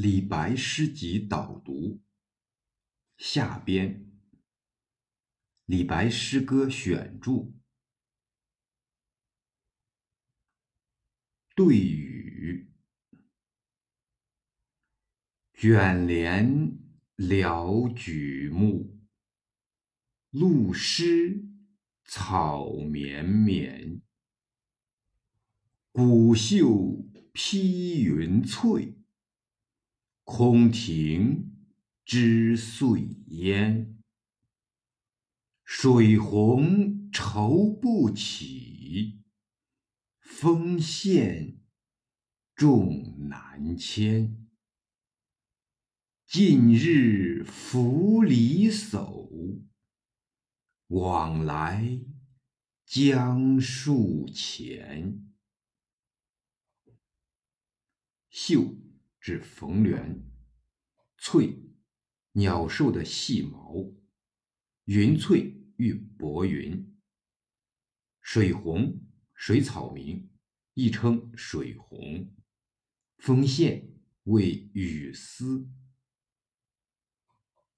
李白诗集导读下编，李白诗歌选注。对语，卷帘了举目，露湿草绵绵，古秀披云翠。空庭知岁烟，水红愁不起，风线重难牵。近日拂离叟，往来江树前。秀。指缝纫，翠，鸟兽的细毛，云翠喻薄云，水红，水草名，亦称水红，风线为雨丝。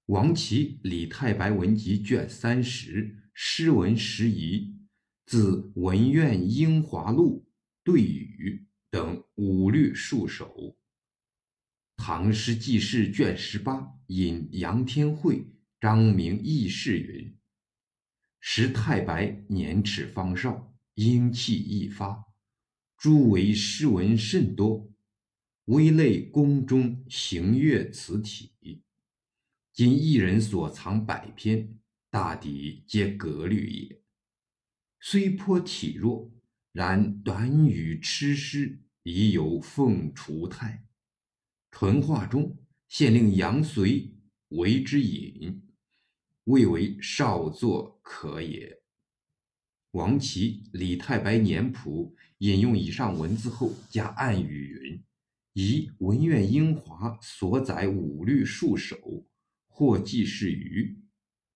王琦《李太白文集》卷三十诗文拾遗，自《文苑英华录》对语等五律数首。《唐诗纪事卷十八引杨天惠、张明义士云：“时太白年齿方少，英气亦发，诸为诗文甚多，微类宫中行乐词体。今一人所藏百篇，大抵皆格律也。虽颇体弱，然短语痴诗已有凤雏态。”淳化中，县令杨随为之引，谓为少作可也。王琦《李太白年谱》引用以上文字后，加暗语云：“以文苑英华所载五律数首，或记事于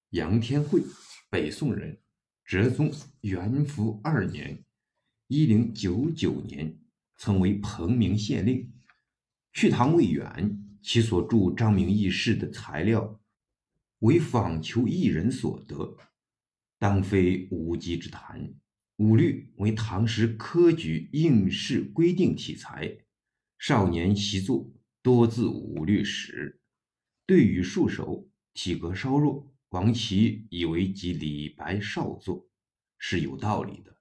杨天惠，北宋人，哲宗元符二年（一零九九年），曾为彭明县令。”去唐未远，其所著张明义事的材料，为访求一人所得，当非无稽之谈。五律为唐时科举应试规定题材，少年习作，多自五律史。对语数首，体格稍弱，王琦以为即李白少作，是有道理的。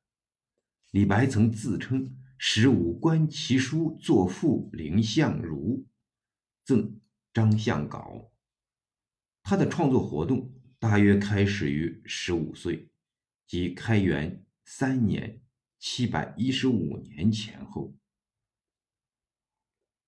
李白曾自称。十五观其书作赋林相如，赠张相镐。他的创作活动大约开始于十五岁，即开元三年（七百一十五年）前后。